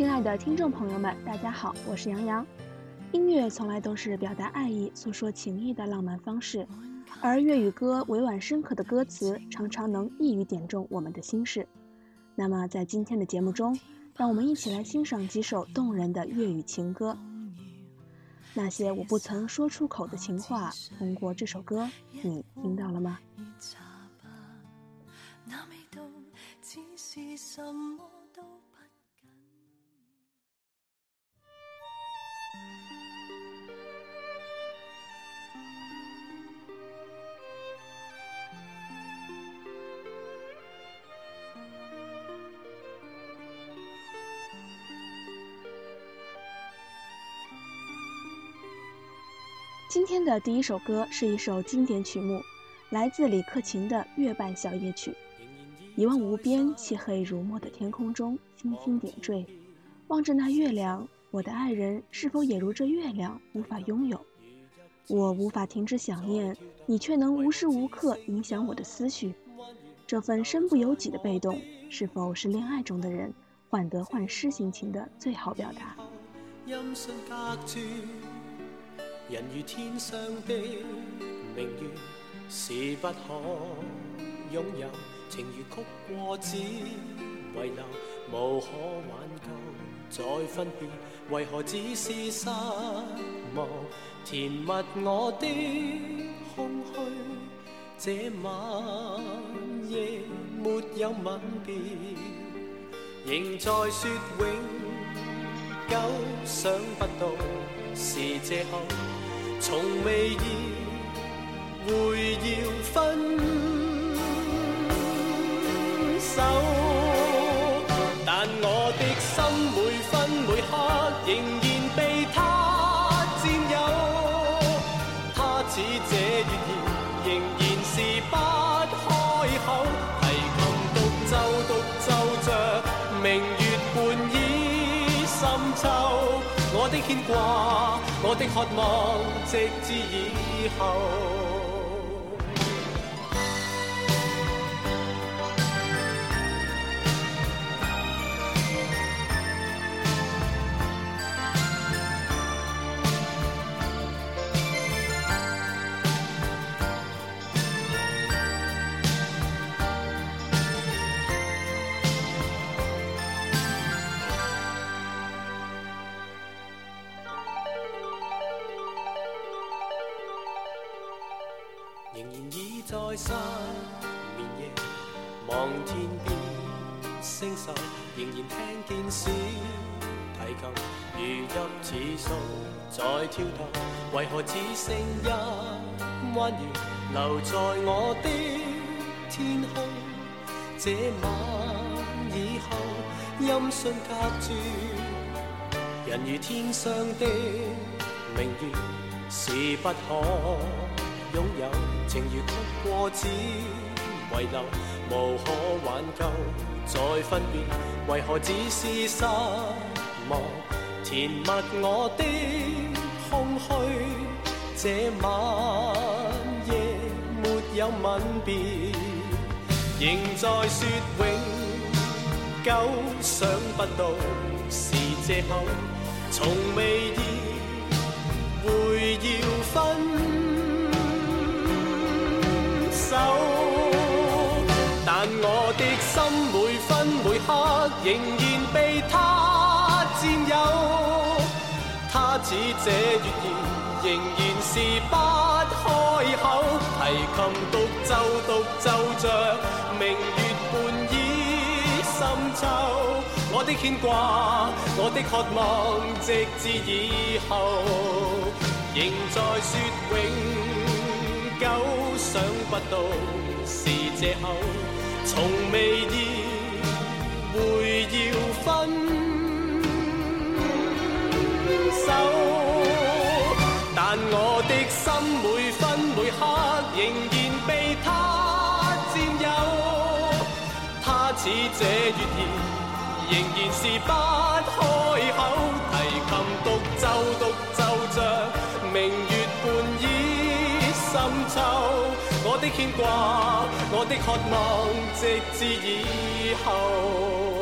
亲爱的听众朋友们，大家好，我是杨洋。音乐从来都是表达爱意、诉说情意的浪漫方式，而粤语歌委婉深刻的歌词常常能一语点中我们的心事。那么，在今天的节目中，让我们一起来欣赏几首动人的粤语情歌。那些我不曾说出口的情话，通过这首歌，你听到了吗？今天的第一首歌是一首经典曲目，来自李克勤的《月半小夜曲》。一望无边、漆黑如墨的天空中，星星点缀。望着那月亮，我的爱人是否也如这月亮，无法拥有？我无法停止想念，你却能无时无刻影响我的思绪。这份身不由己的被动，是否是恋爱中的人患得患失心情的最好表达？人如天上的明月，是不可拥有；情如曲过只遗留，无可挽救，再分别。为何只是失望，填密我的空虚？这晚夜没有吻别，仍在说永久，想不到是借口。从未意会要分手，但我的心每分每刻仍然被他占有。他似这月儿，仍然是不开口，提琴独奏独奏着明月半倚深秋，我的牵挂。我的渴望，直至以后。仍然听见小提琴如泣似诉在跳动，为何只剩一弯月留在我的天空？这晚以后，音讯隔绝，人如天上的明月是不可拥有，情如曲过只遗留，无可挽救。再分別，為何只是失望？填密我的空虛，這晚夜沒有吻別，仍在说永久，想不到是藉口，從未意會要分手。仍然被他占有，他似这月言仍然是不开口。提琴独奏，独奏着明月半倚深秋。我的牵挂，我的渴望，直至以后，仍在说永久，想不到是借口，从未意。会要分手，但我的心每分每刻仍然被他占有。他似这月儿，仍然是不可。深秋，我的牵挂，我的渴望，直至以后。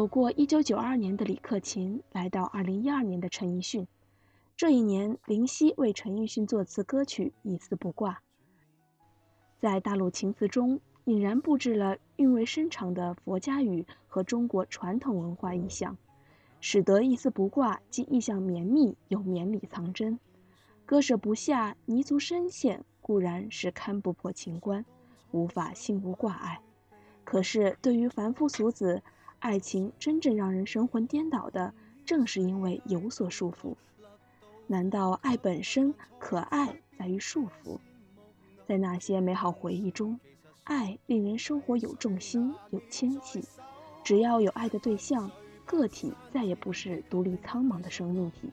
走过一九九二年的李克勤，来到二零一二年的陈奕迅。这一年，林夕为陈奕迅作词歌曲《一丝不挂》。在大陆情词中，引然布置了韵味深长的佛家语和中国传统文化意象，使得《一丝不挂》既意象绵密，又绵里藏针。割舍不下，泥足深陷，固然是看不破情关，无法心无挂碍。可是，对于凡夫俗子，爱情真正让人神魂颠倒的，正是因为有所束缚。难道爱本身可爱在于束缚？在那些美好回忆中，爱令人生活有重心、有牵系。只要有爱的对象，个体再也不是独立苍茫的生命体，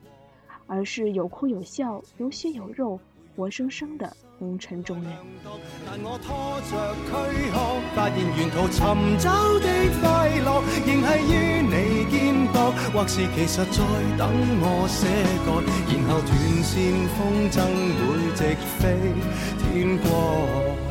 而是有哭有笑、有血有肉。活生生的红尘中但我拖着躯壳发现沿途寻找的快乐仍系于你肩膊或是其实在等我舍割然后断线风筝会直飞天国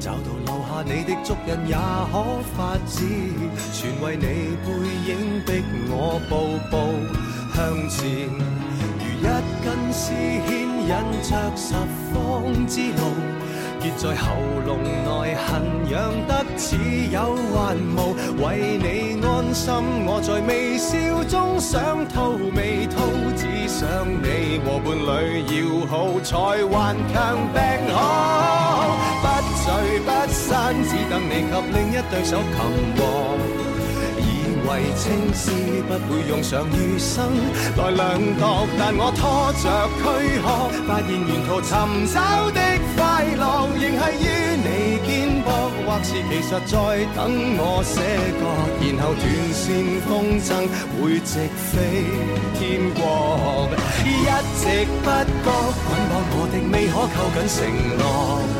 找到留下你的足印也可发指，全为你背影逼我步步向前，如一根丝牵引着十方之路，结在喉咙内痕痒得似有还无。为你安心，我在微笑中想吐未吐，只想你和伴侣要好，才顽强病好。不散，只等你及另一對手擒獲。以為青丝不會用上餘生來兩度，但我拖着躯壳，發現沿途尋找的快樂，仍係於你肩膊。或是其實在等我寫角，然後斷線風箏會直飛天国。一直不覺捆绑我的，未可扣緊承諾。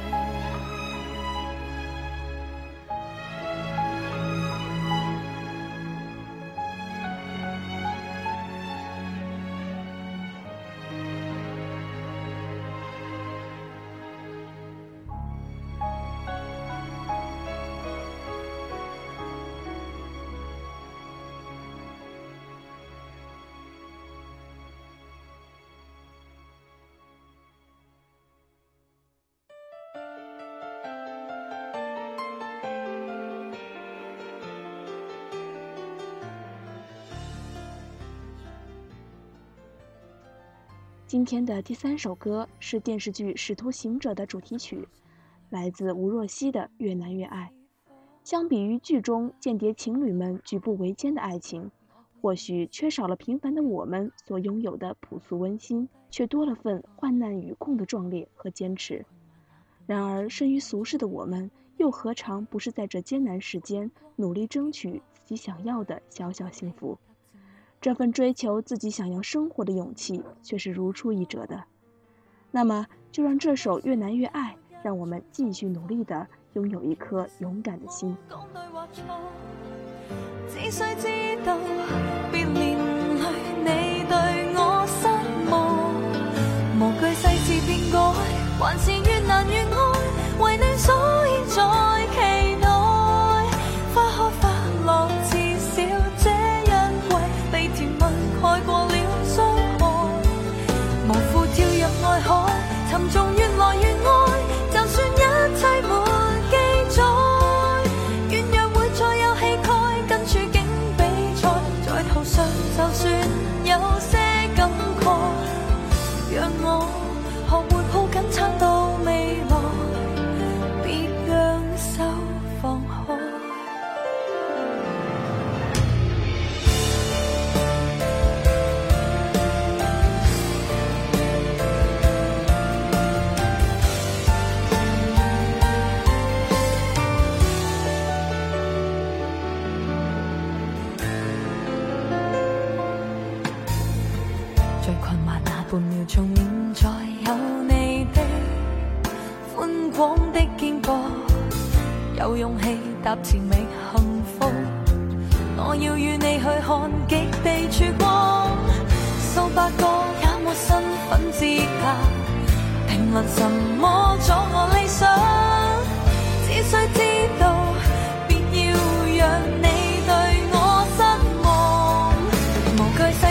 今天的第三首歌是电视剧《使徒行者》的主题曲，来自吴若希的《越难越爱》。相比于剧中间谍情侣们举步维艰的爱情，或许缺少了平凡的我们所拥有的朴素温馨，却多了份患难与共的壮烈和坚持。然而，生于俗世的我们，又何尝不是在这艰难时间努力争取自己想要的小小幸福？这份追求自己想要生活的勇气却是如出一辙的。那么就让这首越难越爱，让我们继续努力的拥有一颗勇敢的心。只需知道，别连累你对我失望，无惧世事变改，还是越难越爱，为你所以在。半秒钟现在有你的宽广的肩膊，有勇气踏前觅幸福。我要与你去看极地曙光，数百个也没身份资格，评论什么阻我理想，只需知道，别要让你对我失望，无惧。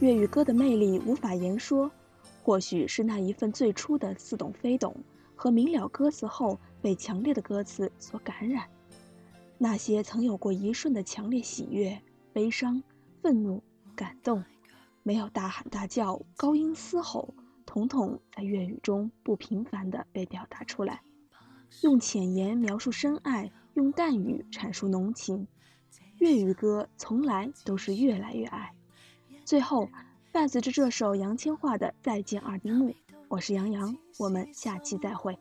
粤语歌的魅力无法言说，或许是那一份最初的似懂非懂，和明了歌词后被强烈的歌词所感染。那些曾有过一瞬的强烈喜悦、悲伤、愤怒、感动，没有大喊大叫、高音嘶吼，统统在粤语中不平凡的被表达出来。用浅言描述深爱，用淡语阐述浓情。粤语歌从来都是越来越爱。最后，伴随着这首杨千嬅的《再见二丁目》，我是杨洋，我们下期再会。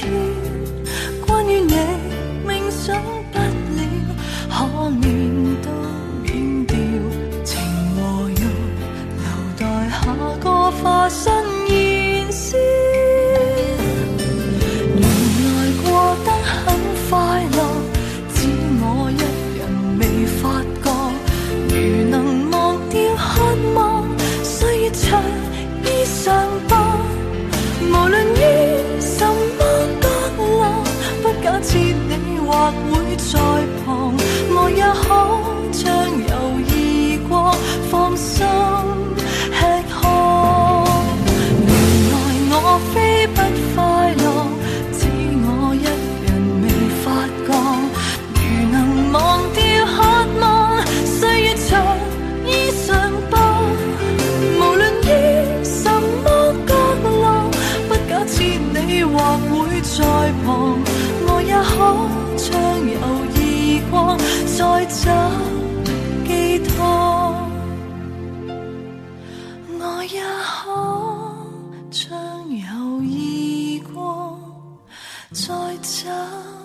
听。会再。再找寄托，我也可将犹豫过，再找。